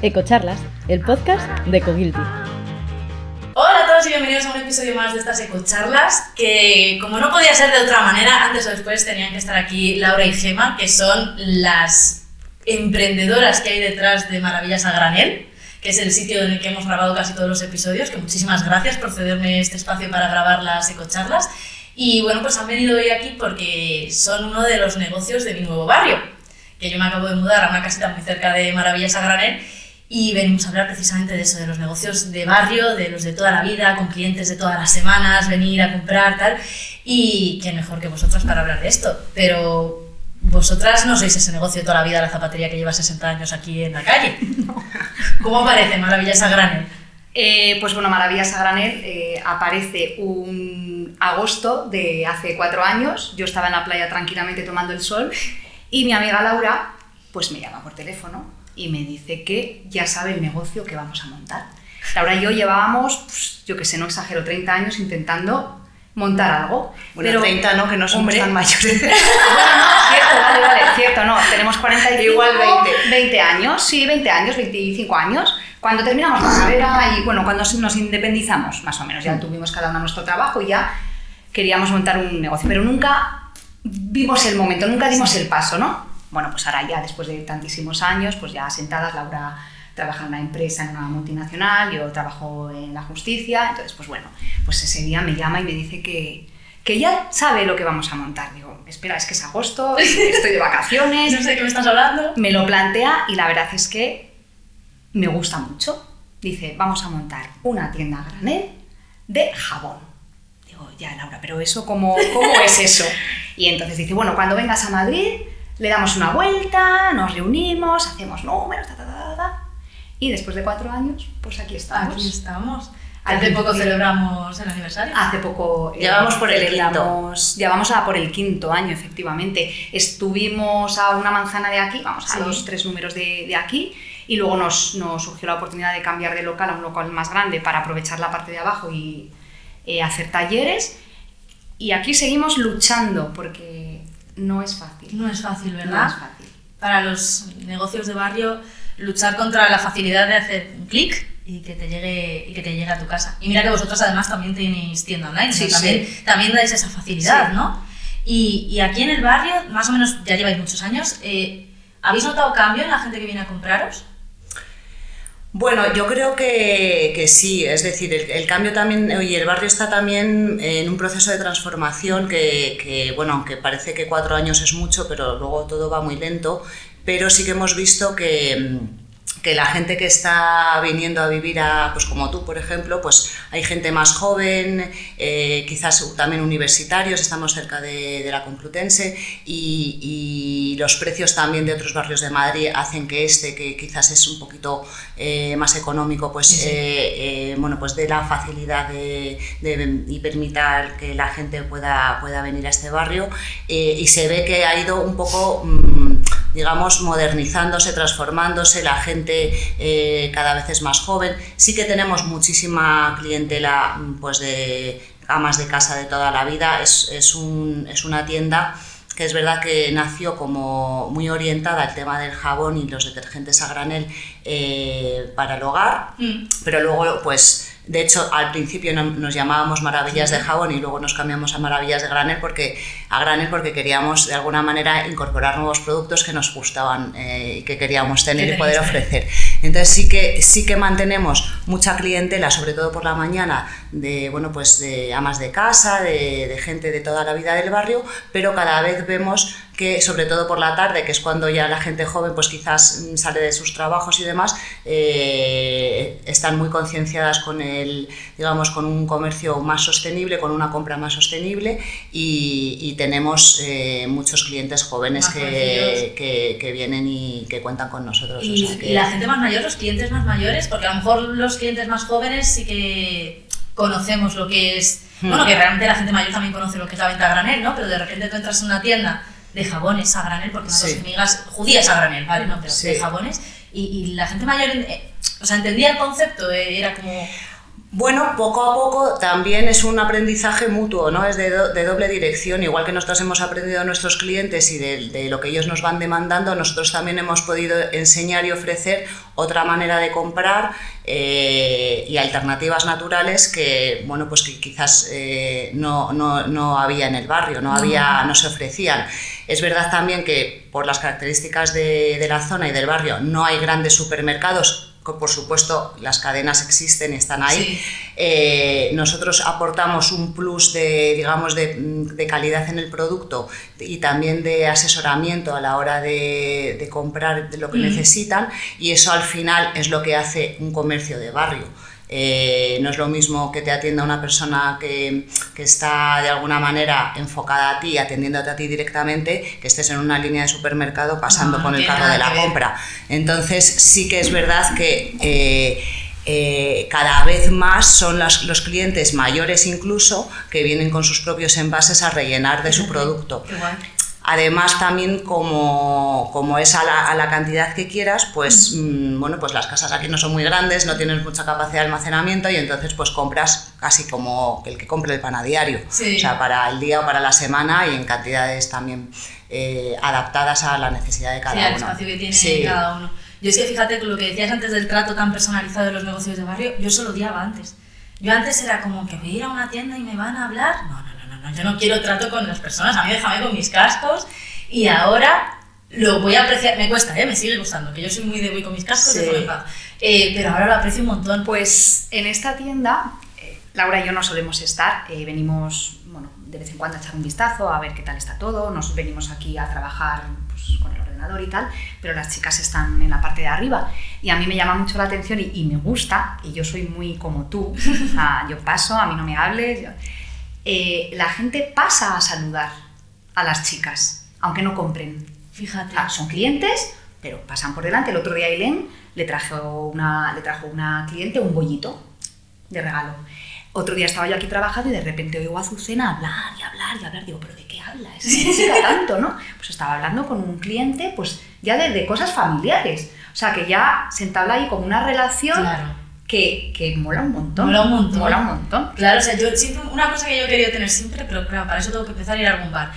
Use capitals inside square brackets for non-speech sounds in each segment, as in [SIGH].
Ecocharlas, el podcast de Cogilty. Hola a todos y bienvenidos a un episodio más de estas Ecocharlas, que como no podía ser de otra manera, antes o después tenían que estar aquí Laura y Gema, que son las emprendedoras que hay detrás de Maravillas a Granel, que es el sitio en el que hemos grabado casi todos los episodios, que muchísimas gracias por cederme este espacio para grabar las Ecocharlas. Y bueno, pues han venido hoy aquí porque son uno de los negocios de mi nuevo barrio, que yo me acabo de mudar a una casita muy cerca de Maravillas a Granel y venimos a hablar precisamente de eso, de los negocios de barrio, de los de toda la vida, con clientes de todas las semanas, venir a comprar, tal. Y qué mejor que vosotras para hablar de esto. Pero vosotras no sois ese negocio de toda la vida, la zapatería que lleva 60 años aquí en la calle. [LAUGHS] ¿Cómo aparece Maravillas a Granel? Eh, pues bueno, Maravillas a Granel eh, aparece un agosto de hace cuatro años. Yo estaba en la playa tranquilamente tomando el sol y mi amiga Laura pues me llama por teléfono y me dice que ya sabe el negocio que vamos a montar. Laura y yo llevábamos, pues, yo que sé, no exagero, 30 años intentando montar algo. Bueno, pero 30 no, que no somos hombre, tan mayores. [LAUGHS] Bueno, no, cierto, vale, vale, cierto, no, tenemos 45, Igual 20. 20 años, sí, 20 años, 25 años. Cuando terminamos la carrera y bueno, cuando nos independizamos, más o menos, ya tuvimos cada uno nuestro trabajo y ya queríamos montar un negocio, pero nunca vimos el momento, nunca dimos el paso, ¿no? Bueno, pues ahora ya, después de tantísimos años, pues ya sentadas, Laura trabaja en una empresa, en una multinacional, yo trabajo en la justicia, entonces, pues bueno, pues ese día me llama y me dice que, que ya sabe lo que vamos a montar. Digo, espera, es que es agosto, [LAUGHS] estoy de vacaciones, No sé de qué me estás hablando. me lo plantea y la verdad es que me gusta mucho. Dice, vamos a montar una tienda granel de jabón. Digo, ya Laura, pero eso cómo, cómo es [LAUGHS] eso? Y entonces dice, bueno, cuando vengas a Madrid le damos una vuelta, nos reunimos, hacemos números, ta, ta, ta, ta, ta. Y después de cuatro años, pues aquí estamos. Aquí estamos. Hace poco celebramos el aniversario. Hace poco. eh, Ya vamos por el vamos a por el quinto año, efectivamente. Estuvimos a una manzana de aquí, vamos a Sí. los tres números de, de aquí, y luego nos, nos surgió la oportunidad de cambiar de local a un local más grande para aprovechar la parte de abajo y eh, hacer talleres. Y aquí seguimos luchando porque no es fácil. No es fácil, No ¿verdad? es fácil. Para los negocios de barrio, luchar contra la facilidad de hacer un clic y que te llegue y que te llegue a tu casa. Y mira que vosotros además también tenéis tienda online, Sí, ¿no? también, sí. también dais esa facilidad, Sí. ¿no? Y, y aquí en el barrio, más o menos ya lleváis muchos años, eh, ¿habéis notado cambio en la gente que viene a compraros? Bueno, yo creo que, que sí, es decir, el, cambio también, y el barrio está también en un proceso de transformación que, que, bueno, aunque parece que cuatro años es mucho, pero luego todo va muy lento, pero sí que hemos visto que, que la gente que está viniendo a vivir a, pues como tú, por ejemplo, pues hay gente más joven, eh, quizás también universitarios, estamos cerca de, de la Complutense y, y los precios también de otros barrios de Madrid hacen que este, que quizás es un poquito eh, más económico, pues, Sí, eh, eh, bueno, pues dé la facilidad de, de- y permita que la gente pueda, pueda venir a este barrio eh, y se ve que ha ido un poco... mm, digamos, modernizándose, transformándose, la gente eh, cada vez es más joven. Sí que tenemos muchísima clientela mm, pues de amas de casa de toda la vida, es, es, un- es una tienda que es verdad que nació como muy orientada al tema del jabón y los detergentes a granel eh, para el hogar, pero luego pues de hecho al principio no- nos llamábamos maravillas de jabón y luego nos cambiamos a maravillas de granel porque a granel porque queríamos de alguna manera incorporar nuevos productos que nos gustaban eh, y que queríamos tener y poder ¿eh? ofrecer. Entonces sí que sí que mantenemos mucha clientela, sobre todo por la mañana, de bueno pues de amas de casa, de, de gente de toda la vida del barrio, pero cada vez vemos que sobre todo por la tarde, que es cuando ya la gente joven pues quizás mm, sale de sus trabajos y demás, eh, están muy concienciadas con el, digamos, con un comercio más sostenible, con una compra más sostenible y, y tenemos eh, muchos clientes jóvenes que, que, que vienen y que cuentan con nosotros. o Y, sea que- y la gente más mayor, los clientes más mayores, porque a lo mejor los clientes más jóvenes sí que conocemos lo que es. Hmm. Bueno, que realmente la gente mayor también conoce lo que es la venta a granel, ¿no? Pero de repente tú entras en una tienda de jabones a granel, porque unas Sí. dos amigas judías a granel, ¿vale? No, pero Sí. de jabones. Y, y la gente mayor, eh, o sea, entendía el concepto, eh, era como. Bueno, poco a poco también es un aprendizaje mutuo, ¿no? Es de, do- de doble dirección. Igual que nosotros hemos aprendido de nuestros clientes y de, de lo que ellos nos van demandando, nosotros también hemos podido enseñar y ofrecer otra manera de comprar eh, y alternativas naturales que, bueno, pues que quizás eh, no, no- no había en el barrio, no, había, no se ofrecían. Es verdad también que por las características de, de la zona y del barrio no hay grandes supermercados por supuesto las cadenas existen y están ahí. Sí. Eh, nosotros aportamos un plus de, digamos, de, de calidad en el producto y también de asesoramiento a la hora de, de comprar lo que necesitan y eso al final es lo que hace un comercio de barrio. Eh, no es lo mismo que te atienda una persona que, que está de alguna manera enfocada a ti, atendiéndote a ti directamente, que estés en una línea de supermercado pasando No, con no el carro de la compra. Entonces sí que es verdad que eh, eh, cada vez más son las- los clientes mayores incluso que vienen con sus propios envases a rellenar de su producto. Guay. Además, también como, como es a la, a la cantidad que quieras, pues mm, bueno, pues las casas aquí no son muy grandes, no tienes mucha capacidad de almacenamiento y entonces pues compras casi como el que compre el pan a diario. Sí. O sea, para el día o para la semana y en cantidades también eh, adaptadas a la necesidad de cada sí, al uno. espacio que tiene Sí. cada uno. Yo es que fíjate que lo que decías antes del trato tan personalizado de los negocios de barrio, yo eso lo odiaba antes. Yo antes era como que voy a ir a una tienda y me van a hablar. No, no, no, yo no quiero trato con las personas, a mí déjame con mis cascos. Y ahora lo voy a apreciar, me cuesta, ¿eh? me sigue gustando, que yo soy muy de voy con mis cascos, Sí. Eh, pero ahora lo aprecio un montón. Pues en esta tienda, eh, Laura y yo no solemos estar, eh, venimos bueno, de vez en cuando a echar un vistazo, a ver qué tal está todo, nos venimos aquí a trabajar pues, con el ordenador y tal, pero las chicas están en la parte de arriba y a mí me llama mucho la atención y, y me gusta, y yo soy muy como tú, o sea, yo paso, a mí no me hables, yo- eh, la gente pasa a saludar a las chicas, aunque no compren. Fíjate. Sea, son clientes, pero pasan por delante. El otro día Ailén le trajo una, le trajo una cliente un bollito de regalo. Otro día estaba yo aquí trabajando y de repente oigo a Azucena hablar y hablar y hablar. Digo, ¿pero de qué habla esa chica [LAUGHS] tanto, no? Pues estaba hablando con un cliente, pues ya de, de cosas familiares. O sea, que ya se entabla ahí como una relación Claro. Que, que mola un montón. Mola un montón. Mola un montón. Claro, o sea, yo siempre, una cosa que yo he querido tener siempre, pero claro, para eso tengo que empezar a ir a algún bar.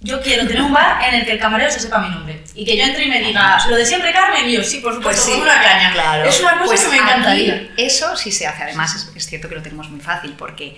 Yo quiero tener un bar en el que el camarero se sepa mi nombre y que yo entre y me diga, lo de siempre Carmen, y yo, sí, por supuesto, Pues sí, una caña. claro. Es una cosa Pues que me encantaría. Eso sí se hace. Además, es, es cierto que lo tenemos muy fácil porque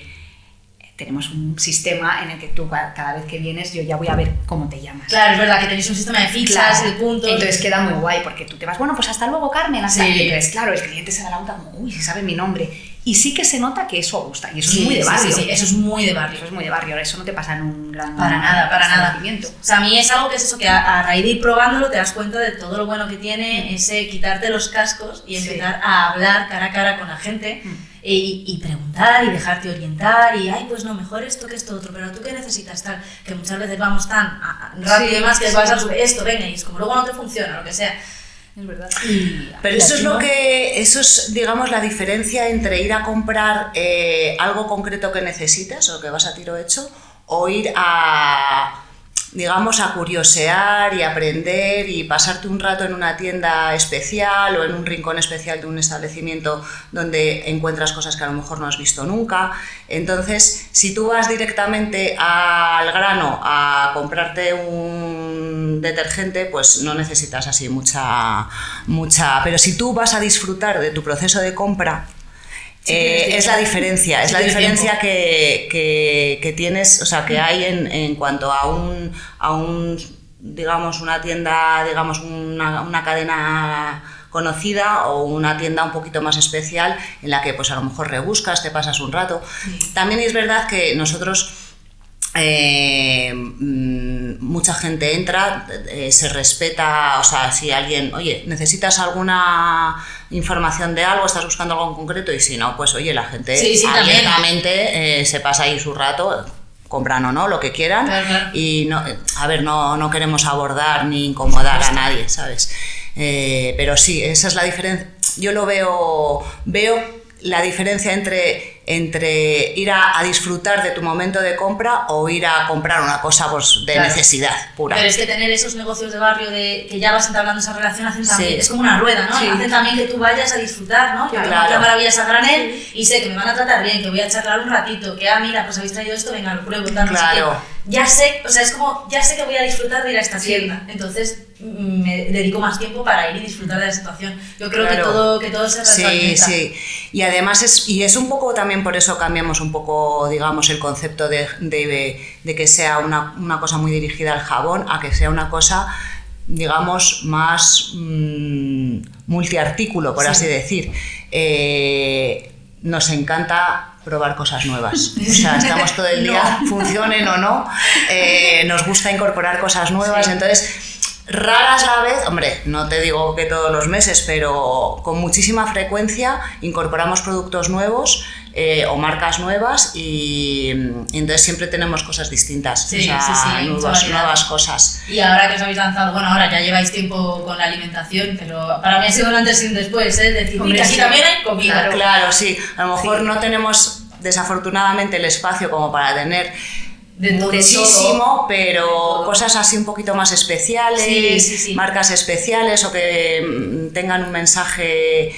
tenemos un sistema en el que tú ca- cada vez que vienes yo ya voy a ver cómo te llamas. Claro, es verdad que tenéis un sistema de fichas, Claro. de puntos. Entonces queda muy guay porque tú te vas, bueno, pues hasta luego, Carmen. Hasta Sí. Entonces, claro, el cliente se da la vuelta como, uy, si sabe mi nombre. Y sí que se nota que eso gusta. Y eso Sí, es muy de barrio. Sí, sí, eso es muy de barrio. Eso es muy de barrio. Eso no te pasa en un gran Para nada, para nada. O sea, a mí es algo que es eso, que a, a raíz de ir probándolo te das cuenta de todo lo bueno que tiene ese quitarte los cascos y empezar a hablar cara a cara con la gente Mm. Y, y preguntar y dejarte orientar y, ay, pues no, mejor esto que esto otro, pero tú qué necesitas tal, que muchas veces vamos tan rápido Sí, y demás que sí. vas a subir esto, venga, y es como luego no te funciona, lo que sea. Es verdad. Y, Pero eso es lo que, eso es, digamos, la diferencia entre ir a comprar eh, algo concreto que necesitas o que vas a tiro hecho, o ir a, digamos, a curiosear y aprender y pasarte un rato en una tienda especial o en un rincón especial de un establecimiento donde encuentras cosas que a lo mejor no has visto nunca. Entonces, si tú vas directamente al grano a comprarte un detergente, pues no necesitas así mucha, mucha. Pero si tú vas a disfrutar de tu proceso de compra, eh, es la diferencia, es la diferencia que, que- que tienes, o sea, que hay en, en cuanto a un, a un, digamos, una tienda, digamos, una, una cadena conocida o una tienda un poquito más especial en la que pues a lo mejor rebuscas, te pasas un rato. También es verdad que nosotros eh, mm, mucha gente entra, eh, se respeta, o sea, si alguien, oye, necesitas alguna información de algo, estás buscando algo en concreto y si no, pues oye, la gente Sí, abiertamente eh, se pasa ahí su rato, compran o no, lo que quieran y no, eh, a ver, no, no queremos abordar ni incomodar a nadie, ¿sabes? Eh, pero sí, esa es la diferencia. Yo lo veo, veo la diferencia entre entre ir a, a disfrutar de tu momento de compra o ir a comprar una cosa pues, de Claro. necesidad pura. Pero es que tener esos negocios de barrio de que ya vas entablando esa relación hacen también, Sí. es como una rueda, ¿no? Sí. Hacen también que tú vayas a disfrutar, ¿no? Yo tengo Claro. maravillas a granel y sé que me van a tratar bien, que voy a charlar un ratito, que ah, mira, pues habéis traído esto, venga, lo pruebo, tal, no sé Claro. Ya sé, o sea, es como, ya sé que voy a disfrutar de ir a esta Sí. tienda, entonces me dedico más tiempo para ir y disfrutar de la situación. Yo creo que todo, que todo se Sí, sí. Y además es, y es un poco también por eso cambiamos un poco, digamos, el concepto de, de- de que sea una, una cosa muy dirigida al jabón a que sea una cosa, digamos, más mm, multiartículo, por Sí. así decir. Eh, nos encanta probar cosas nuevas. O sea, estamos todo el día, [LAUGHS] funcionen o no, eh, nos gusta incorporar cosas nuevas, Sí. entonces raras la vez, hombre, no te digo que todos los meses, pero con muchísima frecuencia incorporamos productos nuevos eh, o marcas nuevas y, y entonces siempre tenemos cosas distintas, Sí, o sea, sí, sí, nuevas, cosas. Y ahora que os habéis lanzado, bueno, ahora ya lleváis tiempo con la alimentación, pero para mí ha sido un antes y un después, ¿eh? Decir, Hombre, "Mira, aquí sí. también hay comida. Claro. Claro, sí, a lo mejor Sí. no tenemos desafortunadamente el espacio como para tener De muchísimo, todo. pero todo. cosas así un poquito más especiales, Sí, sí, sí. marcas especiales o que mm, tengan un mensaje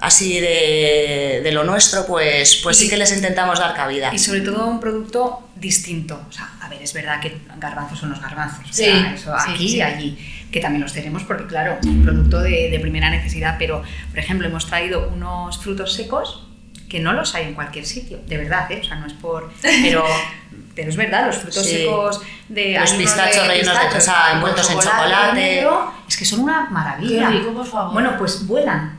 así de, de lo nuestro, pues, pues sí que les intentamos dar cabida. Y sobre todo un producto distinto. O sea, a ver, es verdad que garbanzos son los garbanzos. o Sí, sea, eso sí, aquí sí. y allí. Que también los tenemos porque, claro, un producto de, de primera necesidad. Pero, por ejemplo, hemos traído unos frutos secos que no los hay en cualquier sitio. De verdad, ¿eh? O sea, no es por. Pero, [LAUGHS] pero es verdad, los frutos Sí. secos de. Los pistachos rellenos de- o sea, envueltos en chocolate. negro, es que son una maravilla. Qué rico, por favor. Bueno, pues vuelan.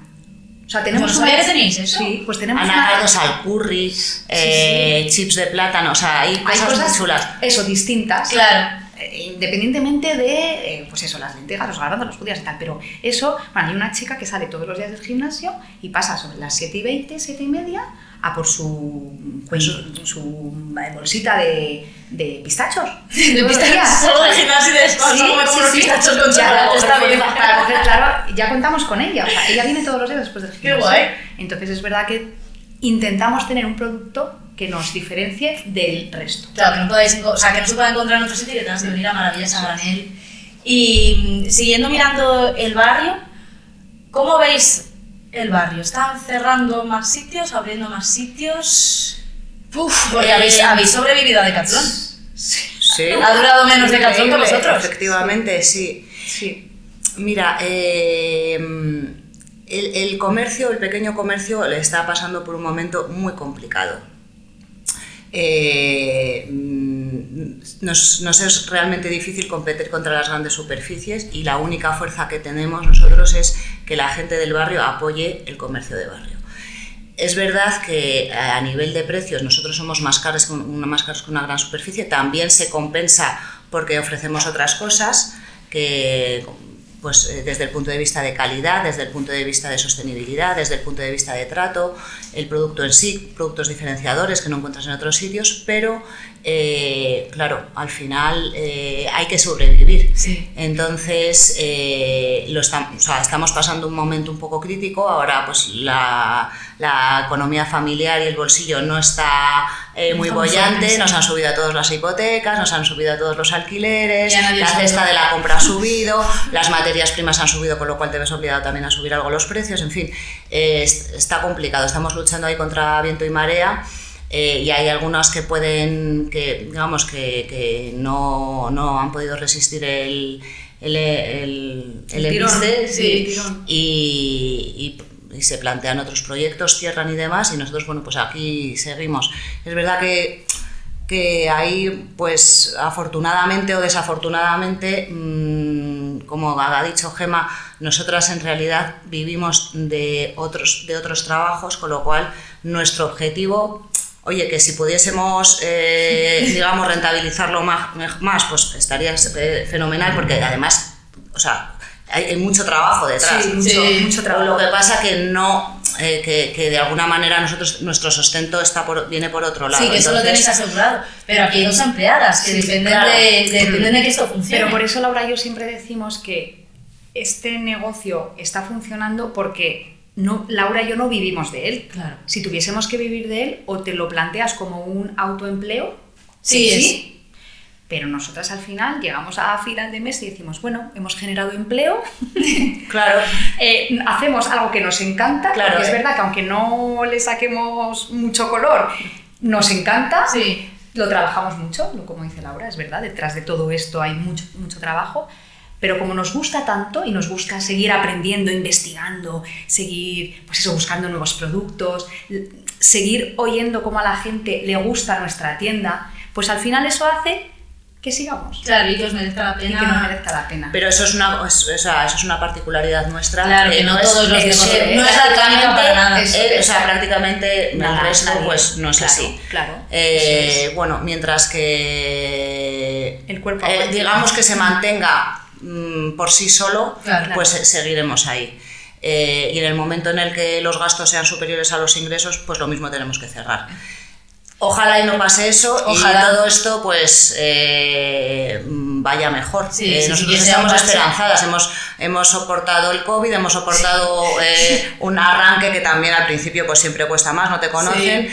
O sea, tenemos. No una- tenéis eso. Sí, pues tenemos. una- Anacardos al curry, eh, chips de plátano, o sea, hay hay cosas, muy chulas. eso distintas Claro. Eh, independientemente de eh, pues eso las lentejas los garbanzos los judías y tal pero eso bueno hay una chica que sale todos los días del gimnasio y pasa sobre las 7 y 20 7 y media a por su su, su, eh, bolsita de, de pistachos [LAUGHS] De pistachos. Salgo del gimnasio y de descanso, Sí, como sí, unos sí. pistachos con chocolate, está bien. para coger, claro, ya contamos con ella. O sea, ella viene todos los días después del gimnasio. guay. Entonces es verdad que intentamos tener un producto que nos diferencie del resto. Claro, que no podáis, o sea, que no se pueda encontrar en otro sitio y que tengas que venir a Maravillas a Granel. Y mm, siguiendo mirando el barrio, ¿cómo veis el barrio? ¿Están cerrando más sitios, abriendo más sitios? Uf, porque Eh, habéis, habéis sobrevivido a Decathlon. Sí. Ha durado menos Decathlon que vosotros. Efectivamente, sí. Sí. Mira, eh, el, el comercio, el pequeño comercio, le está pasando por un momento muy complicado. Eh, nos, nos es realmente difícil competir contra las grandes superficies y la única fuerza que tenemos nosotros es que la gente del barrio apoye el comercio de barrio. Es verdad que eh, a nivel de precios nosotros somos más caros más caros que una gran superficie, también se compensa porque ofrecemos otras cosas que pues eh, desde el punto de vista de calidad, desde el punto de vista de sostenibilidad, desde el punto de vista de trato, el producto en sí, productos diferenciadores que no encuentras en otros sitios, pero eh, claro, al final eh, hay que sobrevivir. Sí. Entonces, eh, lo estam- o sea, estamos pasando un momento un poco crítico. Ahora, pues la, la economía familiar y el bolsillo no está muy Está muy bollante. sí. Nos han subido a todos las hipotecas, nos han subido a todos los alquileres, la cesta de la compra ha [LAUGHS] subido, las materias primas han subido, con lo cual te ves obligado también a subir algo los precios. En fin, es- está complicado. Estamos luchando ahí contra viento y marea. Eh, y hay algunas que pueden, que digamos que, que no, no han podido resistir el, el, el, el El tirón, embiste, sí, sí, el tirón. y, y- y se plantean otros proyectos, cierran y demás, y nosotros, bueno, pues aquí seguimos. Es verdad que, que ahí, pues afortunadamente o desafortunadamente, mm, como ha dicho Gema, nosotras en realidad vivimos de otros, de otros trabajos, con lo cual nuestro objetivo Oye, que si pudiésemos, eh, [LAUGHS] digamos, rentabilizarlo más, más, pues estaría eh, fenomenal, porque además, o sea, hay, hay mucho trabajo detrás. Sí, mucho, Sí. mucho trabajo. Lo que pasa que no, eh, que, que de alguna manera nosotros nuestro sustento está por, viene por otro lado. Sí, que eso lo Entonces, tenéis asegurado. Pero aquí hay dos empleadas que Sí, dependen, claro. de, de- dependen de que esto funcione. Pero por eso, Laura, yo siempre decimos que este negocio está funcionando porque no, Laura y yo no vivimos de él. Claro. Si tuviésemos que vivir de él, o te lo planteas como un autoempleo, Sí, sí. Pero nosotras al final llegamos a final de mes y decimos, bueno, hemos generado empleo, [LAUGHS] Claro. [LAUGHS] eh, hacemos algo que nos encanta, Claro, porque es eh. verdad que aunque no le saquemos mucho color, nos encanta. Sí. Lo trabajamos mucho, como dice Laura, es verdad, detrás de todo esto hay mucho, mucho trabajo, pero como nos gusta tanto y nos gusta seguir aprendiendo, investigando, seguir, pues eso, buscando nuevos productos, seguir oyendo cómo a la gente le gusta nuestra tienda, pues al final eso hace que sigamos Claro, y que os merezca la y pena. que nos merezca la pena. Pero eso es una, es- o sea, eso es una particularidad nuestra. Claro, que no es- todos los es- negocios- eh, no es la tónica prácticamente- para nada. es- eh, o sea, prácticamente Nada, el resto nadie. pues no es Claro, así. claro, Eh, Bueno, mientras que El cuerpo eh, digamos que se mantenga mm, por sí solo, Claro. pues eh, seguiremos ahí. Eh, y en el momento en el que los gastos sean superiores a los ingresos, pues lo mismo tenemos que cerrar. Ojalá y no pase eso Ojalá. y todo esto pues eh, vaya mejor. Sí, Eh, sí, nosotros estamos esperanzadas, hemos, hemos soportado el COVID, hemos soportado eh, [LAUGHS] un arranque que también al principio pues siempre cuesta más, no te conocen,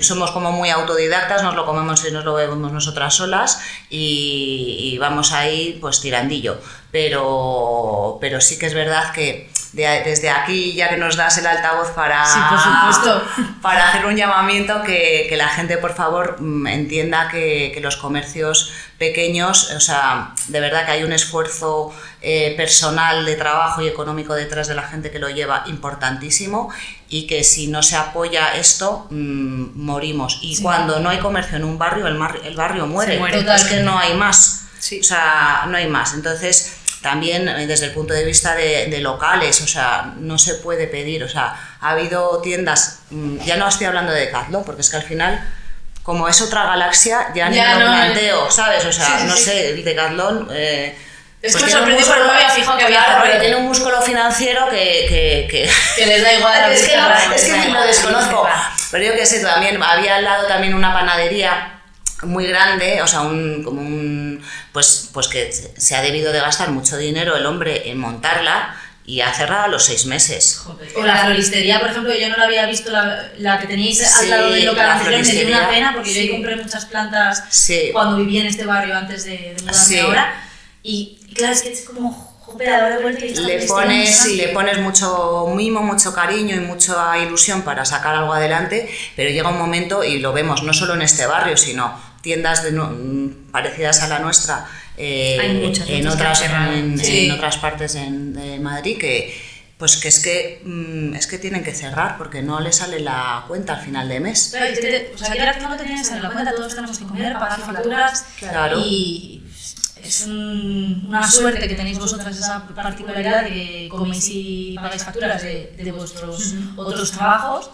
somos como muy autodidactas, nos lo comemos y nos lo bebemos nosotras solas y, y vamos ahí pues tirandillo. Pero, pero sí que es verdad que de- desde aquí, ya que nos das el altavoz para, Sí, por supuesto. [LAUGHS] para hacer un llamamiento que, que la gente, por favor, mm, entienda que, que los comercios pequeños, o sea, de verdad que hay un esfuerzo eh, personal de trabajo y económico detrás de la gente que lo lleva importantísimo y que si no se apoya esto, mm, morimos. Y Sí. cuando no hay comercio en un barrio, el, mar- el barrio muere. muere. Es que no hay más. Sí. O sea, no hay más. Entonces, también eh, desde el punto de vista de, de locales, o sea, no se puede pedir, o sea, ha habido tiendas, mm, ya no estoy hablando de Decathlon, porque es que al final, como es otra galaxia, ya ni Ya lo no, planteo, ¿sabes? O sea, Sí, no sí. sé, el Decathlon... Eh, Es pues que sorprendió porque no me había fijado que había pero tiene un músculo financiero que- que- que [LAUGHS] Que les da igual. [LAUGHS] es que, no, es que lo desconozco. Pero yo qué sé, también había al lado también una panadería muy grande, o sea, un, como un, pues, pues que se- ha debido de gastar mucho dinero el hombre en montarla y ha cerrado a los seis meses. Joder. O la floristería, por ejemplo, yo no la había visto, la, la que teníais Sí, al lado del local la anterior, me dio una pena porque yo ahí Sí. compré muchas plantas Sí. cuando vivía en este barrio antes de, de mudarme Sí. ahora. Y claro, es que es como, Le pones, le pones mucho mimo, mucho cariño y mucha ilusión para sacar algo adelante, pero llega un momento, y lo vemos no solo en este barrio, sino tiendas de parecidas a la nuestra eh, Hay en, otras, en, Sí. en otras partes en- de Madrid que pues que es que mm, es que tienen que cerrar porque no les sale la cuenta al final de mes. Te- te- o sea, que no tenías en la cuenta, todos tenemos que comer, pagar facturas. Claro. Y es un- una suerte que tenéis vosotras esa particularidad de que coméis y pagáis facturas de, de vuestros otros trabajos.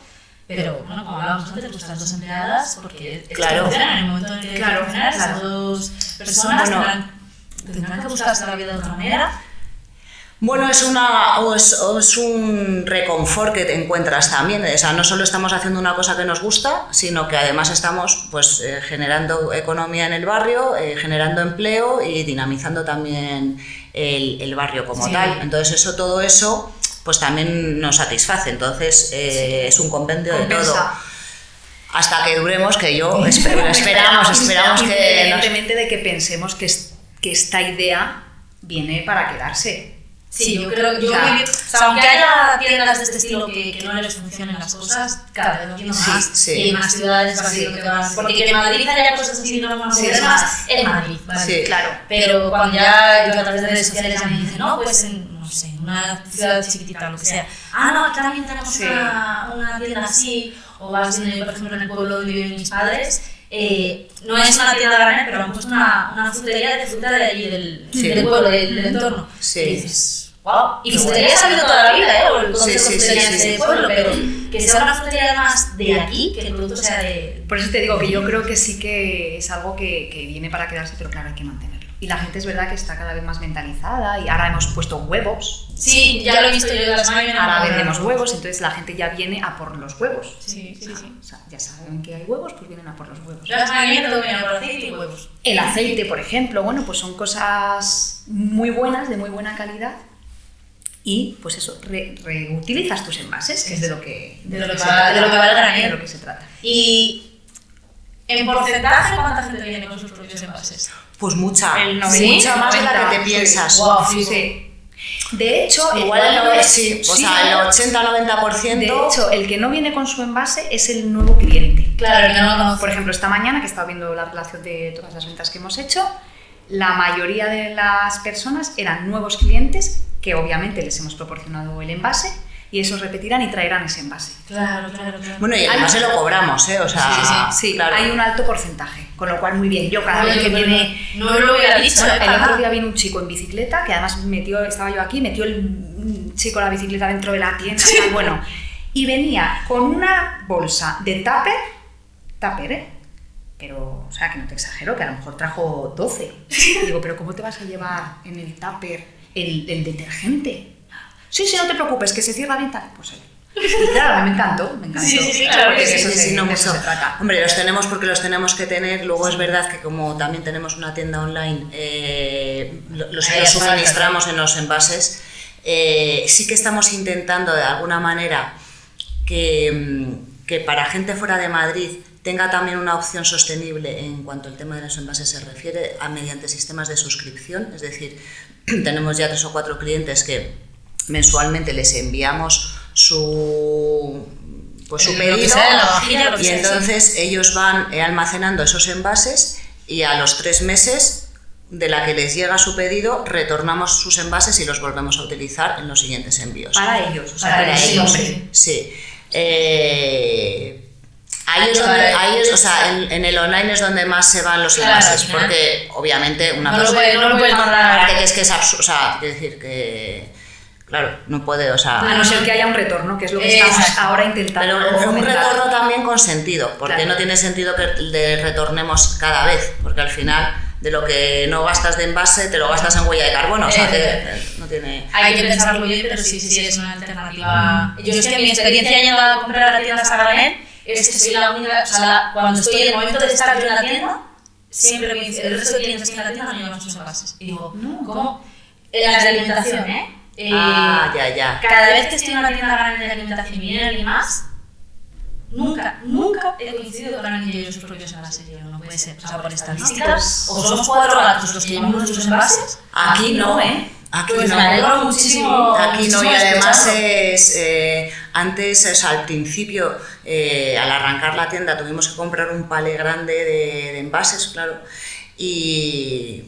Pero, bueno, como hablábamos antes, vuestras dos empleadas, porque Claro. en el momento en el que Claro, claro. dos personas Bueno. tendrán, tendrán que buscarse la vida de otra manera. Bueno, es, una, o es, o es un reconfort que te encuentras también. O sea, no solo estamos haciendo una cosa que nos gusta, sino que además estamos pues, eh, generando economía en el barrio, eh, generando empleo y dinamizando también el, el barrio como Sí. tal. Entonces, eso, todo eso pues también nos satisface. Entonces, eh, es un compendio de Compensa. todo. Hasta que duremos, que yo [LAUGHS] espero, esperamos, esperamos que... Independientemente de que pensemos que, es- que esta idea viene para quedarse. Sí, yo creo que yo O sea, aunque haya tiendas de este estilo que, que no les funcionen las cosas, cada vez lo entiendo Sí, más. sí. Y en más ciudades va siendo que van. Porque que en Madrid haya cosas así no más modernas, más. es Madrid, ¿vale? Sí. Claro. Pero cuando ya yo a través de redes sociales ya me dicen, no, pues en, no sé, en una ciudad chiquitita, lo que sea. Ah, no, aquí también tenemos una, una tienda así. O vas, en, por ejemplo, en el pueblo donde viven mis padres. Eh, no es una tienda grande, pero han puesto una, una frutería de fruta de allí, del, Sí. del pueblo, del, del entorno. Sí. Y dices, wow. Y frutería ha habido toda la vida, ¿eh? O el Sí, concepto sí, de frutería de pueblo, pero que sea una frutería además de aquí, que el producto sea de. Por eso te digo que yo creo que sí que es algo que, que viene para quedarse, pero claro, hay que mantenerlo. Y la gente es verdad que está cada vez más mentalizada y ahora hemos puesto huevos. Sí, ya lo he visto yo la semana que viene. Ahora vendemos huevos, entonces la gente ya viene a por los huevos. Sí, sí, sí. O sea, ya saben que hay huevos, pues vienen a por los huevos. Yo la semana que viene tengo que venir a por aceite y huevos. El aceite, por ejemplo, bueno, pues son cosas muy buenas, de muy buena calidad, y pues eso, re- reutilizas tus envases, que es de lo que, De lo que va- trata, de lo que va el granel. de lo que se trata. Y en porcentaje, ¿cuánta gente viene con sus propios envases? Pues mucha, El mucha 90, más de la que 90, te piensas. sí. Wow, Sí, sí. De hecho, el- Igual el, no- sí, o sí, sea, el 80-90%. de hecho, el que no viene con su envase es el nuevo cliente. Claro, el que no lo conoce. Por ejemplo, esta mañana que he estado viendo la relación de todas las ventas que hemos hecho, la mayoría de las personas eran nuevos clientes que obviamente les hemos proporcionado el envase y esos repetirán y traerán ese envase. Claro, claro, claro. Bueno, y además se lo cobramos, ¿eh? O sea, Sí, sí, Sí, claro. hay un alto porcentaje, con lo cual muy bien. Yo cada vez que viene... No lo hubiera dicho, Bueno, ¿eh? el otro día vino un chico en bicicleta que además metió, estaba yo aquí, metió el chico la bicicleta dentro de la tienda, tal, bueno, y venía con una bolsa de tupper, tupper, ¿eh? Pero, o sea, que no te exagero, que a lo mejor trajo 12. [LAUGHS] Digo, pero ¿cómo te vas a llevar en el tupper el, el detergente? Sí, sí, no te preocupes, que se cierra bien tal. Pues y claro, me encantó, me encantó. Sí, sí, sí, claro porque sí, eso Sí, se- sí, no eso mucho. se trata. Hombre, los tenemos porque los tenemos que tener. Luego es verdad que como también tenemos una tienda online, eh, lo- los, Ahí los suministramos en los envases. eh, sí que estamos intentando de alguna manera que, mm, que para gente fuera de Madrid tenga también una opción sostenible en cuanto al tema de los envases se refiere a mediante sistemas de suscripción. Es decir, [CLEARS THROAT] tenemos ya tres o cuatro clientes que mensualmente les enviamos su, pues, su Lo pedido vajilla, lo y sea, entonces ellos van eh, almacenando esos envases y a los tres meses de la que les llega su pedido retornamos sus envases y los volvemos a utilizar en los siguientes envíos. Para ellos, o sea, Para para ellos, sí. Sí. Eh, ahí es donde, Para ahí es- o sea, en, en el online es donde más se van los envases, porque obviamente una No lo persona... puede- no lo puedes mandar. Aparte que es que es absurdo, o sea, quiero decir que... Claro, no puede, o sea... A no ser que haya un retorno, que es lo que estamos Exacto. ahora intentando. Pero un fomentar. retorno también con sentido, porque Claro. no tiene sentido que le retornemos cada vez, porque al final de lo que no gastas de envase te lo gastas en huella de carbono, o sea, que Eh, no tiene... Hay que pensarlo bien, pero sí, sí, sí, es una alternativa. Yo es que mi experiencia yendo a comprar a tiendas a granel es que soy la única, o sea, la- cuando estoy en el momento de estar yo en la tienda, siempre me dice, el resto de clientes que en la tienda no llevan sus envases. Y digo, ¿cómo? En las de alimentación, ¿eh? Eh, Ah, ya, ya. Cada vez que estoy en una tienda grande de alimentación y viene alguien más, nunca, nunca he coincidido con alguien que lleve sus propios envases. Yo, no puede ser. O sea, por estadísticas, o somos cuatro gatos los que llevamos nuestros envases. Aquí no, ¿eh? Aquí Pues no. me alegro muchísimo. Aquí no, y muchísimo además es, eh, antes, o sea, al principio, eh, al arrancar la tienda, tuvimos que comprar un palé grande de, de envases, claro, y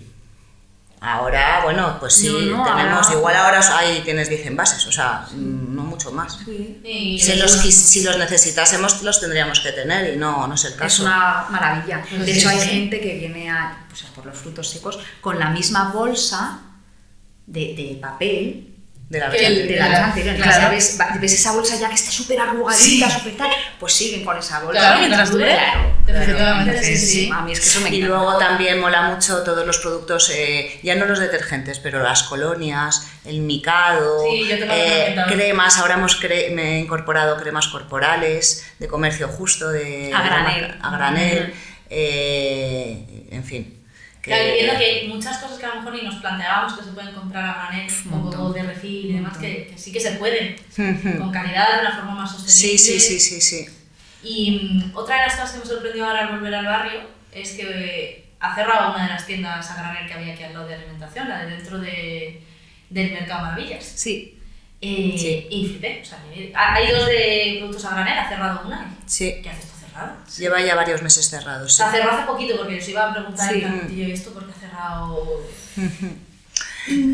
ahora, bueno, pues sí, No, no, tenemos, ahora- igual ahora ahí tienes 10 envases, o sea, mm, no mucho más. Y- Si los, si los necesitásemos, los tendríamos que tener y no, no es el Es caso. una maravilla. De hecho, hay gente que viene a, pues, por los frutos secos con la misma bolsa de, de papel De la Que verdad. el- de la Claro. ya ves, ves esa bolsa ya que está súper arrugadita, súper tal, pues siguen con esa bolsa. Claro, mientras dure. Claro, sí, sí, sí. A mí es que eso me Y encanta. luego también mola mucho todos los productos, eh, ya no los detergentes, pero las colonias, el micado, eh, cremas, ahora hemos cre- me he incorporado cremas corporales de comercio justo, de A granel. a granel, eh, en fin. Que- Claro, y viendo que hay muchas cosas que a lo mejor ni nos planteábamos que se pueden comprar a como montón. de refil y demás, que, que sí que se pueden, con calidad, de una forma más Sí, sostenible. sí, sí, sí, sí. Y mm, otra de las cosas que me sorprendió ahora al volver al barrio es que eh, ha cerrado una de las tiendas a granel que había aquí al lado de alimentación, la de dentro de, del Mercado Maravillas. Sí, Eh, Sí. Y flipé, o sea, que- hay dos de productos a granel, ha cerrado una. Sí, ¿Qué hace lleva ya varios meses cerrados. Sí. sea, cerró hace poquito porque os iba a preguntar Sí. tío, ¿y esto por qué ha cerrado? [LAUGHS]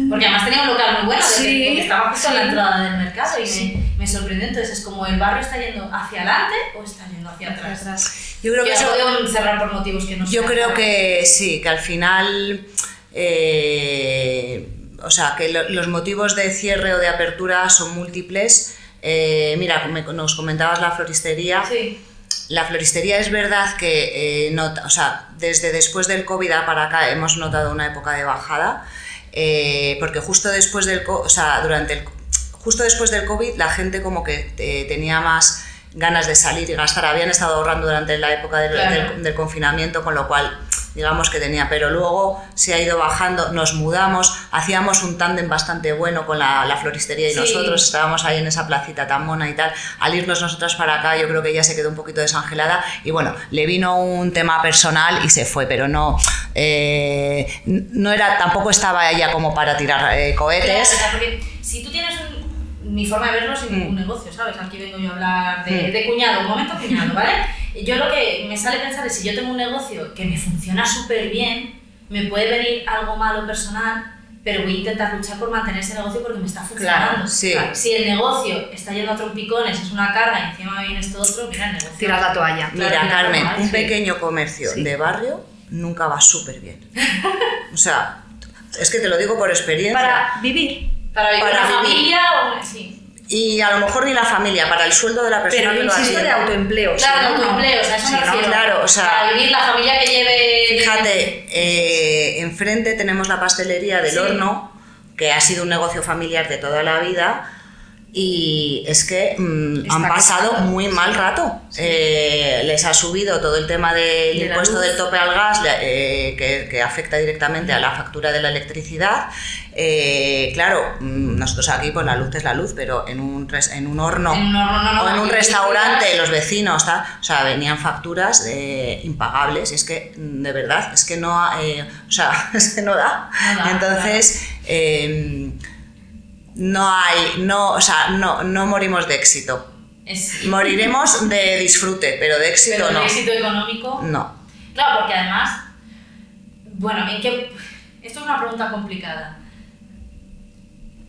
Porque además tenía un local muy bueno, porque estaba justo en la entrada del mercado y me, me sorprendió. Entonces, es como el barrio está yendo hacia adelante o está yendo hacia atrás. Yo creo que que eso, no cerrar por motivos que no Yo creo que sí, que al final, eh, o sea, que lo- los motivos de cierre o de apertura son múltiples. Eh, mira, me- nos comentabas la floristería. Sí, La floristería es verdad que, eh, nota- o sea, desde después del COVID a para acá hemos notado una época de bajada, eh, porque justo después del, o sea, durante el, justo después del COVID la gente como que eh, tenía más ganas de salir y gastar, habían estado ahorrando durante la época del, Claro. del- del confinamiento, con lo cual digamos que tenía, pero luego se ha ido bajando, nos mudamos, hacíamos un tándem bastante bueno con la, la floristería y Sí. nosotros estábamos ahí en esa placita tan mona y tal. Al irnos nosotras para acá, yo creo que ella se quedó un poquito desangelada y bueno, le vino un tema personal y se fue, pero no, eh, no era, tampoco estaba ella como para tirar eh, Claro, cohetes. o sea, porque si tú tienes un, mi forma de verlo es un negocio, ¿sabes? Aquí vengo yo a hablar de, Mm. de cuñado, un momento cuñado, ¿vale? Yo lo que me sale pensar es si yo tengo un negocio que me funciona súper bien, me puede venir algo malo personal, pero voy a intentar luchar por mantener ese negocio porque me está funcionando. Claro, sí. Claro, Si el negocio está yendo a trompicones, es una carga y encima viene esto otro, mira el negocio. Tiras la toalla. Mira, Claro, Carmen, un sí. pequeño comercio Sí. de barrio nunca va súper bien. O sea, es que te lo digo por experiencia. Para vivir. Para vivir para una vivir. familia o... Sí. Y a lo mejor ni la familia, para el sueldo de la persona Pero que yo lo insisto de autoempleo. Claro, autoempleo, o sea, eso Sí, ¿no? Claro, o sea- Para vivir la familia que lleve... Fíjate, eh, enfrente tenemos la pastelería del Sí. horno, que ha sido un negocio familiar de toda la vida. Y es que mm, han pasado muy mal rato. Eh, les ha subido todo el tema del De impuesto del tope al gas, eh, que, que afecta directamente a la factura de la electricidad. Eh, claro, mm, nosotros aquí, pues la luz es la luz, pero en un, res- en un horno En un horno, no, no, o en un restaurante, los vecinos, tal, o sea, venían facturas impagables. Y es que, mm, de verdad, es que no, o sea, [LAUGHS] es que no da. Entonces, eh, no hay, no, o sea, no, no morimos de éxito. Es, Moriremos de disfrute, pero de éxito pero no. éxito económico... No. Claro, porque además... Bueno, ¿en qué...? Esto es una pregunta complicada.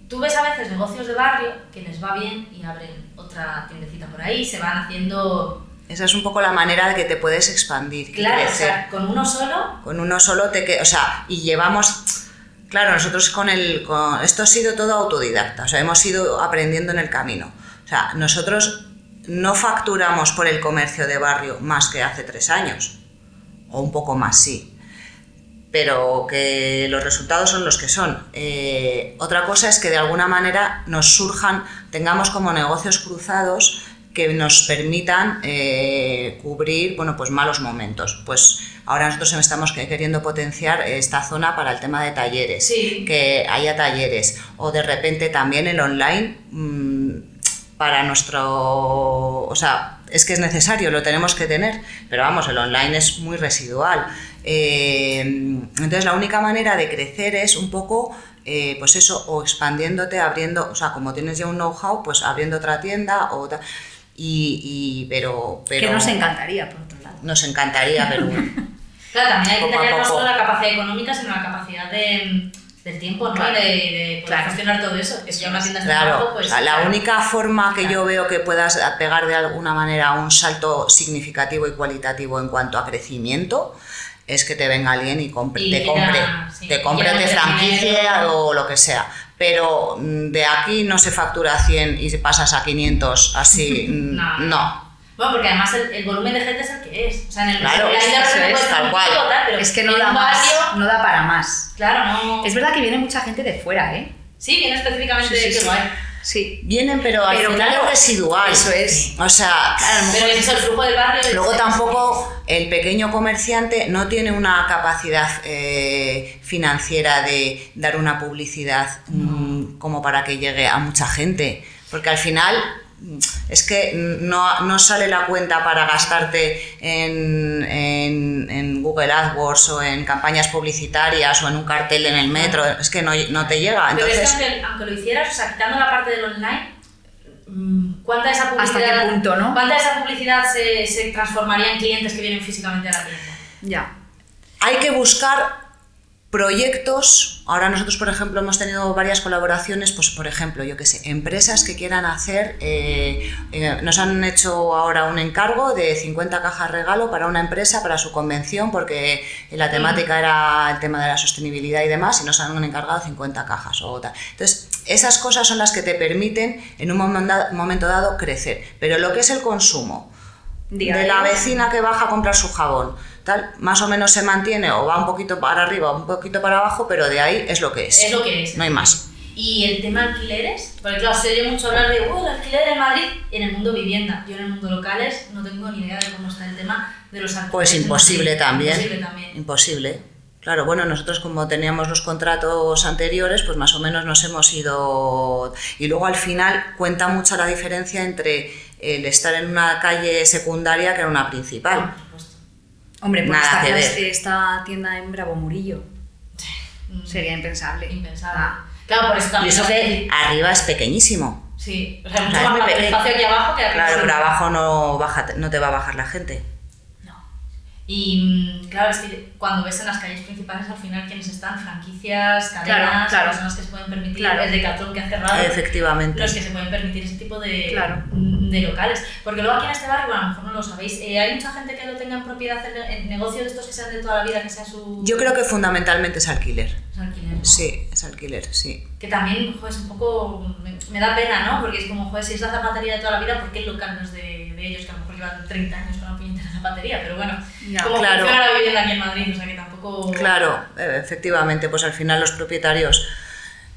Tú ves a veces negocios de barrio que les va bien y abren otra tiendecita por ahí, se van haciendo... Esa es un poco la manera de que te puedes expandir Claro, o sea, con uno solo... Con uno solo te que, o sea, y llevamos, claro, nosotros con el, con, esto ha sido todo autodidacta, o sea, hemos ido aprendiendo en el camino. O sea, nosotros no facturamos por el comercio de barrio más que hace tres años, o un poco más, sí. Pero que los resultados son los que son. Eh, otra cosa es que de alguna manera nos surjan, tengamos como negocios cruzados que nos permitan eh, cubrir bueno, pues malos momentos. Pues ahora nosotros estamos que- queriendo potenciar esta zona para el tema de talleres, Sí. que haya talleres o de repente también el online mm, para nuestro, o sea, es que es necesario, lo tenemos que tener, pero vamos, el online es muy residual. Eh, entonces la única manera de crecer es un poco eh, pues eso, o expandiéndote, abriendo, o sea, como tienes ya un know-how, pues abriendo otra tienda o y, y- pero, pero Que nos encantaría, por otro lado. nos encantaría, pero. [LAUGHS] Claro, también hay que tener no solo la capacidad económica, sino la capacidad de, del tiempo, ¿no? Claro. De, de poder Claro. gestionar todo eso. Que si ya una tienda Claro, abajo, pues... la claro. única forma que yo veo que puedas pegar de alguna manera un salto significativo y cualitativo en cuanto a crecimiento es que te venga alguien y, compre, Y te compre, sí, te compre, te dinero. o lo que sea. Pero mm, de aquí no se factura 100 y pasas a 500 así, [LAUGHS] mm, No. no. Bueno, porque además el, el volumen de gente es el que es. O sea, en el Claro, la eso es, tal un cual. poco tal, pero Es que no da más, no da para más. Claro, no... Es verdad que viene mucha gente de fuera, ¿eh? Sí, viene específicamente Sí, sí, de sí. Sí. Vienen, pero al Pero final claro, es residual. eso es. O sea, claro, Pero es el flujo del barrio... Luego tampoco el pequeño comerciante no tiene una capacidad eh, financiera de dar una publicidad mm, como para que llegue a mucha gente, porque al final es que no, no sale la cuenta para gastarte en, en- en Google AdWords o en campañas publicitarias o en un cartel en el metro, es que no, no te llega. Pero es que Entonces, aunque, aunque lo hicieras, o sea, quitando la parte del online, mm, ¿cuánta de esa ¿Hasta publicidad, qué punto, no? ¿cuánta de esa publicidad se, se transformaría en clientes que vienen físicamente a la tienda? Ya. hay que buscar proyectos. Ahora nosotros, por ejemplo, hemos tenido varias colaboraciones, pues por ejemplo, yo qué sé, empresas que quieran hacer, eh, eh, nos han hecho ahora un encargo de 50 cajas regalo para una empresa, para su convención, porque la temática era el tema de la sostenibilidad y demás, y nos han encargado 50 cajas o tal. Entonces, esas cosas son las que te permiten en un momento dado crecer. Pero lo que es el consumo, de la vecina que baja a comprar su jabón, tal, más o menos se mantiene o va un poquito para arriba o un poquito para abajo, pero de ahí es lo que es. Es lo que es. No hay más. Y el tema alquileres, porque claro, se oye mucho hablar de, uh, el alquiler en Madrid, en el mundo vivienda. Yo en el mundo locales no tengo ni idea de cómo está el tema de los alquileres. Pues imposible también. Imposible también. Imposible. Claro, bueno, nosotros como teníamos los contratos anteriores, pues más o menos nos hemos ido... Y luego al final cuenta mucho la diferencia entre el estar en una calle secundaria que en una principal. Hombre, pues Nada esta, que ver. este- esta tienda en Bravo Murillo Mm, sería impensable. Impensable. Ah. Claro, por eso Y también. eso que arriba es pequeñísimo. Sí, o sea, mucho más espacio aquí abajo que arriba. Claro, pero abajo no, baja, no te va a bajar la gente. Y mm, claro, es que cuando ves en las calles principales, al final, quienes están? Franquicias, cadenas, claro. personas que se pueden permitir, Claro. el Decathlon que ha cerrado. Efectivamente. Los que se pueden permitir ese tipo de, Claro. de locales. Porque luego aquí en este barrio, bueno, a lo mejor no lo sabéis, eh, hay mucha gente que lo tenga en propiedad, en, negocios de estos que sean de toda la vida, que sea su, Yo creo que fundamentalmente es alquiler. su alquiler. ¿no? Sí, es alquiler, sí. Que también, joder, es un poco. Me, me da pena, ¿no? Porque es como, joder, si es la zapatería de toda la vida, ¿por qué el local no es de, de ellos? Que a lo mejor llevan 30 años con la puñetera zapatería, pero bueno, Ya, como claro. funciona la vivienda aquí en Madrid, o sea que tampoco. Claro, eh, efectivamente, pues al final los propietarios,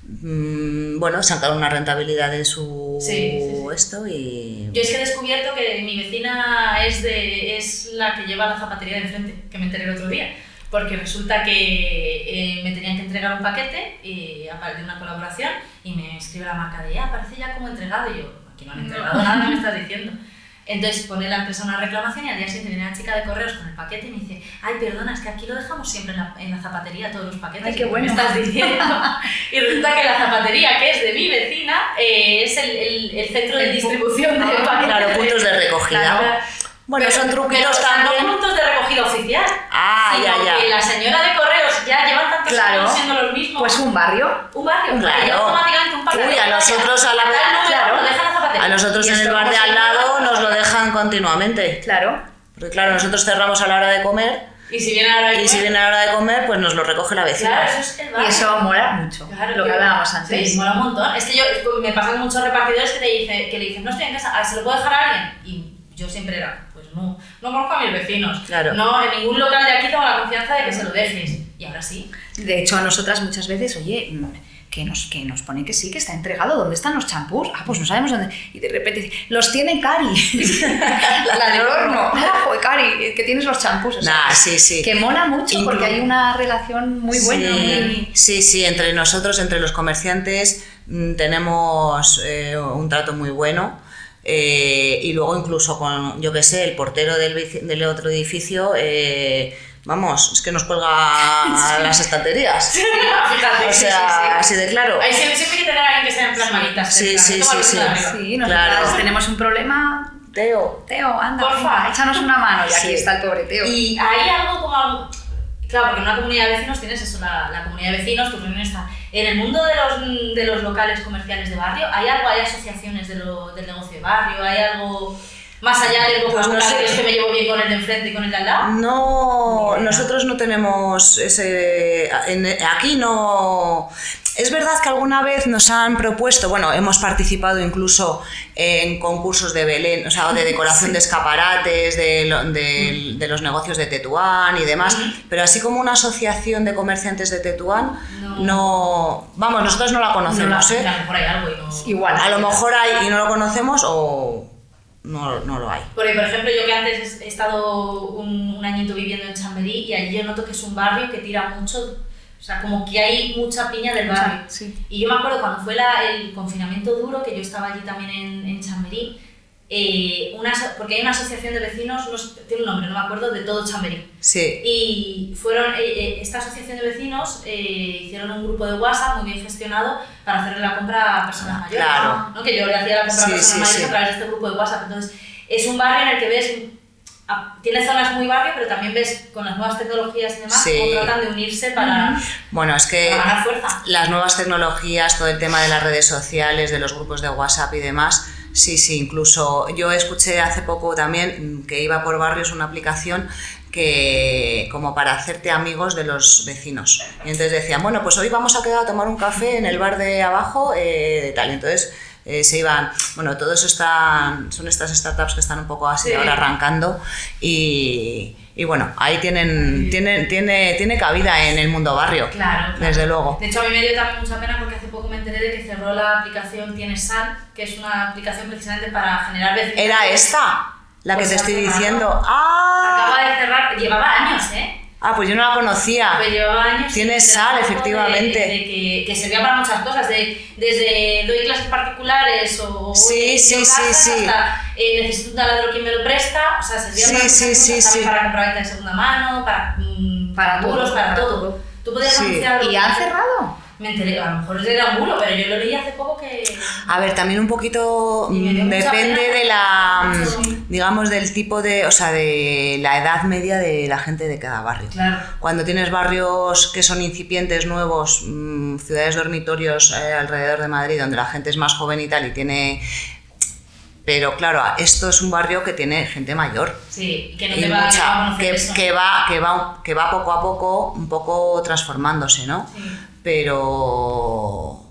mm, bueno, sacan una rentabilidad de su Sí, sí, sí. esto y... Yo es que he descubierto que mi vecina es, de, es la que lleva la zapatería de enfrente, que me enteré el otro día. Porque resulta que eh, me tenían que entregar un paquete y aparte de una colaboración y me escribe la marca de, ah, parece ya como entregado. Y yo, aquí no han entregado nada, ¿qué me [LAUGHS] estás diciendo? Entonces pone la empresa una reclamación y al día siguiente viene la chica de correos con el paquete y me dice, ay, perdona, es que aquí lo dejamos siempre en la, en la zapatería todos los paquetes. Ay, qué ¿Qué bueno. me estás diciendo? y resulta que la zapatería, que es de mi vecina, eh, es el, el, el centro de El pu- distribución de Ah, paquetes. Claro, puntos de recogida. Claro. Bueno, Pero- son truquitos pero, también. No puntos de recogida oficial. Ah, sino ya, ya. que la señora de correos ya llevan tantos Claro. años siendo los mismos. Pues un barrio. un barrio. Claro. Automáticamente un paquete. Uy, a nosotros a la- número, Claro. la. A nosotros en el bar de como al lado nos lo dejan continuamente. Claro. Porque claro, nosotros cerramos a la hora de comer Y si viene ahora y si viene la hora de comer, pues nos lo recoge la vecina. Claro, eso es el barrio. Y eso mola mucho. Claro, lo que hablábamos antes. Sí, mola un montón. Es que yo, me pasan muchos repartidores que, te dice, que le dicen, no estoy en casa, "Ah, ¿se lo puedo dejar a alguien? Y yo siempre era, pues no, no conozco a mis vecinos. Claro. No, en ningún local de aquí tengo la confianza de que se lo dejes. Y ahora sí. De hecho, a nosotras muchas veces, oye, mm, que nos, que nos pone que sí, que está entregado. ¿Dónde están los champús? Ah, pues no sabemos dónde. Y de repente dice, los tiene Cari. [LAUGHS] la del horno. [LAUGHS] Ah, joder, Cari, que tienes los champús. O sea, Nah, sí, sí. Que mola mucho Inclu- porque hay una relación muy buena. Sí, muy- sí, sí, entre nosotros, entre los comerciantes, mm, tenemos eh, un trato muy bueno. Eh, y luego incluso con, yo que sé, el portero del, otro edificio, eh, vamos, es que nos cuelga [LAUGHS] las estanterías. [LAUGHS] Fíjate. O sea, sí, sí. así de claro. Ahí siempre, siempre hay que tener a alguien que sea en plan manitas. Sí, sí, sí, sí. Sí, Claro. tenemos un problema. Teo. Teo, anda, Porfa. venga, échanos una mano. Y aquí Sí. está el pobre Teo. Y hay algo como algo... Claro, porque en una comunidad de vecinos tienes eso, la, la comunidad de vecinos, tu reunión está... En el mundo de los, de los locales comerciales de barrio, ¿hay algo, hay asociaciones de lo- del negocio de barrio? ¿Hay algo más allá del Pues no sé. que es que me llevo bien con el de enfrente y con el de al lado? No, nosotros no tenemos ese. en- aquí no. Es verdad que alguna vez nos han propuesto, bueno, hemos participado incluso en concursos de Belén, o sea, de decoración de escaparates, de, lo- de- de los negocios de Tetuán y demás, pero así como una asociación de comerciantes de Tetuán, No. no. Vamos, nosotros no la conocemos, A ¿eh? lo mejor hay algo y no... Igual. A lo mejor hay y no lo conocemos o no, no lo hay. Porque, por ejemplo, yo que antes he estado un, un añito viviendo en Chamberí y allí yo noto que es un barrio que tira mucho, o sea, como que hay mucha piña del barrio. Sí. Y yo me acuerdo cuando fue la- el confinamiento duro, que yo estaba allí también en, en Chamberí, eh, una, porque hay una asociación de vecinos, no tiene un nombre, no me acuerdo, de todo Chamberí. Sí. Y fueron, eh, eh, esta asociación de vecinos eh, hicieron un grupo de WhatsApp muy bien gestionado para hacerle la compra a personas mayores. Claro. ¿no? Que yo le hacía la compra Sí, a personas sí, mayores a través de este grupo de WhatsApp. Entonces, es un barrio en el que ves, a- tiene zonas muy barrio, pero también ves con las nuevas tecnologías y demás Sí. cómo tratan de unirse para, Bueno, es que para ganar fuerza. las nuevas tecnologías, todo el tema de las redes sociales, de los grupos de WhatsApp y demás, sí, sí, incluso yo escuché hace poco también que iba por barrios una aplicación que como para hacerte amigos de los vecinos. Y entonces decían, bueno, pues hoy vamos a quedar a tomar un café en el bar de abajo, eh, de tal. Entonces eh, se iban, bueno, todo eso están, son estas startups que están un poco así Sí. ahora arrancando y, y bueno, ahí tienen, tienen, tiene, tiene cabida en el mundo barrio, Claro, claro. desde luego. De hecho, a mí me dio también mucha pena porque hace poco me enteré de que cerró la aplicación Tienes Sal, que es una aplicación precisamente para generar vecinos. Era esta, la que Pues te ha estoy cerrado. diciendo. Acaba ¡Ah! de cerrar, llevaba años, ¿eh? Ah, pues yo no la conocía. Pues llevaba años. Tiene sal, efectivamente. De, de que, que servía para muchas cosas, de, desde doy clases particulares o Sí, voy sí, sí, casa, sí. hasta eh, necesito un taladro quien me lo presta, o sea, servía Sí, para sí, muchas sí, cosas, también sí. para compraventa de segunda mano, para, mm, Para todo, para, para todo. todo. Tú podías Sí. anunciar algo ¿Y han cerrado? Me enteré, a lo mejor era un bulo, pero yo lo leí hace poco que... A ver, también un poquito mm, depende de la, mm, digamos, del tipo de, o sea, de la edad media de la gente de cada barrio. Claro. Cuando tienes barrios que son incipientes, nuevos, mm, ciudades dormitorios eh, alrededor de Madrid, donde la gente es más joven y tal, y tiene... Pero claro, esto es un barrio que tiene gente mayor. Sí, que no te va a mucha- que, que va, que, va, que va poco a poco, un poco transformándose, ¿no? Sí. Pero...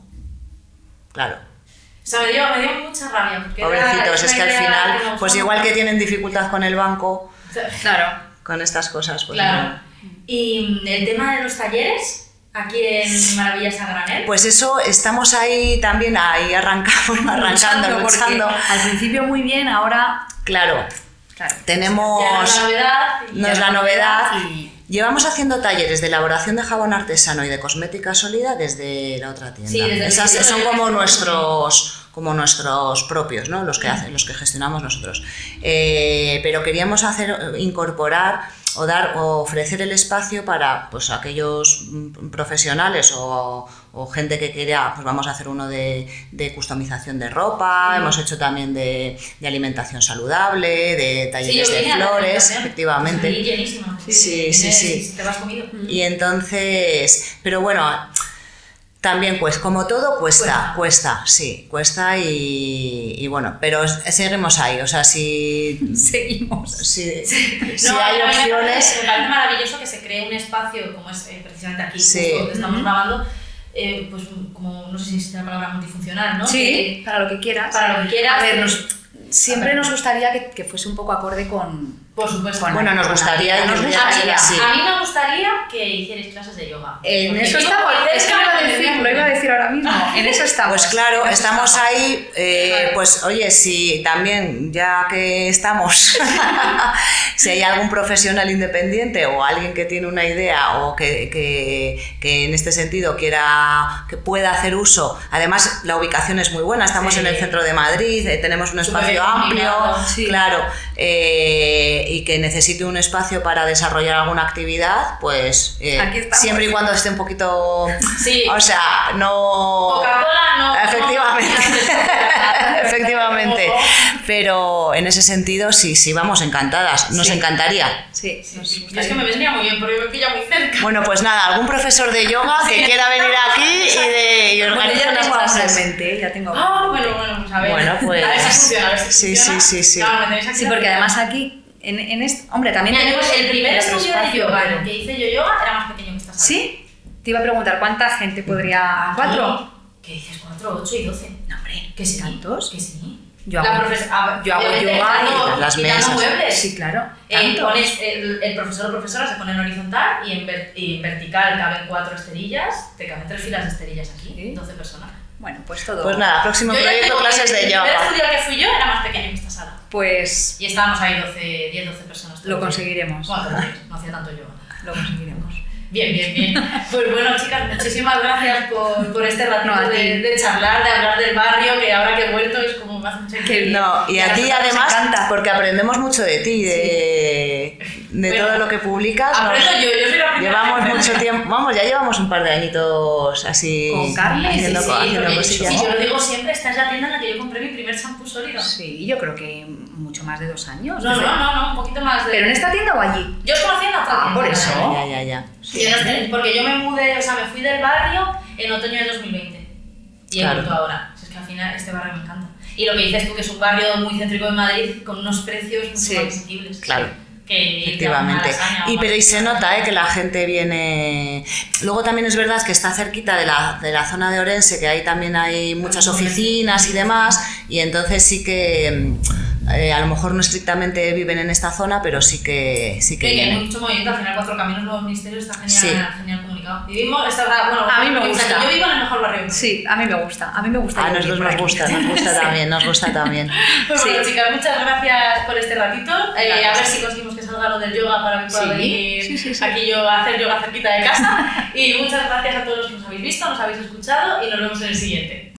Claro, O sea, me dio, me dio mucha rabia. Pobrecitos, es que al final, pues igual que tienen dificultad con el banco, Claro. con estas cosas, pues Claro. no. Y el tema de los talleres, aquí en Maravillas a Granel. Pues eso, estamos ahí también, ahí arrancamos, [LAUGHS] arrancando, luchando. Al principio muy bien, ahora. Claro, Claro. tenemos... ya no es la novedad. No es la novedad. Y- Llevamos haciendo talleres de elaboración de jabón artesano y de cosmética sólida desde la otra tienda. Sí, desde Esas son como nuestros, como nuestros propios, ¿no? los, que hacen, los que gestionamos nosotros. Eh, pero queríamos hacer, incorporar o dar o ofrecer el espacio para pues, aquellos mm, profesionales o, o gente que quiera, pues vamos a hacer uno de, de customización de ropa, hemos hecho también de, de alimentación saludable, de talleres de flores, efectivamente. Salí llenísima. Sí, sí, sí. Te vas comido. Y entonces, pero bueno, también pues como todo cuesta, cuesta, sí, cuesta y, y bueno, pero seguimos ahí, o sea, si, [LAUGHS] Seguimos. si, si No, hay opciones, Me parece maravilloso que se cree un espacio como es eh, precisamente aquí, Sí. donde estamos grabando, eh, pues como, no sé si existe la palabra multifuncional, ¿no? Sí, Que- para lo que quieras. para lo que quieras. A ver, nos- siempre A ver. nos gustaría que, que fuese un poco acorde con. Por supuesto. Bueno, nos gustaría Nos sí. A mí me gustaría que hicierais clases de yoga. En eso estamos. Es que lo iba a me decir, lo iba a decir ahora mismo. [LAUGHS] En eso estamos. Pues claro, estamos ahí, eh, pues oye, si también, ya que estamos, [LAUGHS] si hay algún profesional independiente o alguien que tiene una idea o que, que- que en este sentido quiera, que pueda hacer uso, además la ubicación es muy buena, estamos Sí. en el centro de Madrid, eh, tenemos un espacio amplio, sí. claro, eh, y que necesite un espacio para desarrollar alguna actividad, pues eh, Aquí siempre y cuando esté un poquito, Sí. o sea, no... Coca-Cola no. Efectivamente, no. efectivamente. [LAUGHS] Pero en ese sentido, sí, sí, vamos encantadas, nos Sí. encantaría. Sí, Sí, nos sí. Es que me vendría muy bien porque me pilla muy cerca. Bueno, pues nada, algún profesor de yoga que Sí. quiera venir aquí y, de, y Bueno, organice ya unas clases. mente, ya tengo. Ah, bueno, bueno, pues a ver. Bueno, pues- A ver si funciona, a ver si sí, funciona. sí, sí, sí. Claro, Sí, porque además aquí, en, en este. Hombre, también. Mira, tenemos el primer estudio de yoga que hice yo yoga era más pequeño que esta sala. ¿Sí? Te iba a preguntar, ¿cuánta gente podría. ¿Cuatro? ¿Qué dices? ¿Cuatro, ocho y doce? No, hombre. ¿Que sí? ¿Tantos? Que sí. Yo hago- ah, yo hago yoga y las mesas. muebles. Sí, claro. Eh, pones el, el profesor o profesora se pone en horizontal y en, ver- y en vertical caben cuatro esterillas, te caben tres filas de esterillas aquí, Sí. 12 personas. Bueno, pues todo. Pues nada, próximo Yo proyecto, que clases de El primer yoga. estudio al que fui yo era más pequeño que esta sala. Pues Y estábamos ahí 12, 10, 12 personas. Lo conseguiremos. Bueno, no hacía tanto yoga. lo conseguiremos. Bien, bien, bien. Pues bueno, chicas, muchísimas gracias por, por este ratito No, de, de charlar, de hablar del barrio, que ahora que he vuelto es como me hace mucha Qué ilusión. No, y a ti además, encanta. porque aprendemos mucho de ti, de, de Bueno, todo lo que publicas. ¿no? Aprendo yo, yo soy la primera. Llevamos mucho tiempo, vamos, ya llevamos un par de añitos así Con Carmen, haciendo, Sí, sí, haciendo cosillas. sí, yo lo digo siempre, esta es la tienda en la que yo compré mi primer shampoo sólido. Sí, yo creo que mucho más de dos años. No, no, no, no, un poquito más de... ¿Pero en esta tienda o allí? Yo os conocí en la otra Ah, tienda, por eso. Ya, ya, ya. No sé, porque yo me mudé, o sea, me fui del barrio en otoño de 2020. Y he Claro. vuelto ahora. Si Es que al final este barrio me encanta. Y lo que dices tú, que es un barrio muy céntrico de Madrid con unos precios mucho Sí. más asequibles. Claro. Que Efectivamente. Y, pero y se nota ¿eh? que la gente viene. Luego también es verdad que está cerquita de la, de la zona de Orense, que ahí también hay muchas oficinas y demás, y entonces sí que eh, a lo mejor no estrictamente viven en esta zona, pero sí que sí que Sí, hay mucho movimiento, al final Cuatro Caminos, Nuevos Ministerios, está genial, Sí. genial comunicado. Vivimos, esta, bueno, A mí me sea, gusta. Yo vivo en el mejor barrio. Sí, a mí me gusta, a mí me gusta. A nosotros nos gusta, nos gusta [LAUGHS] también, nos gusta también. [LAUGHS] Pues Sí. bueno, chicas, muchas gracias por este ratito. Eh, a ver si conseguimos que salga lo del yoga para que pueda Sí, venir sí, sí, sí. aquí yo a hacer yoga cerquita de casa. [LAUGHS] y muchas gracias a todos los que nos habéis visto, nos habéis escuchado y nos vemos en el siguiente.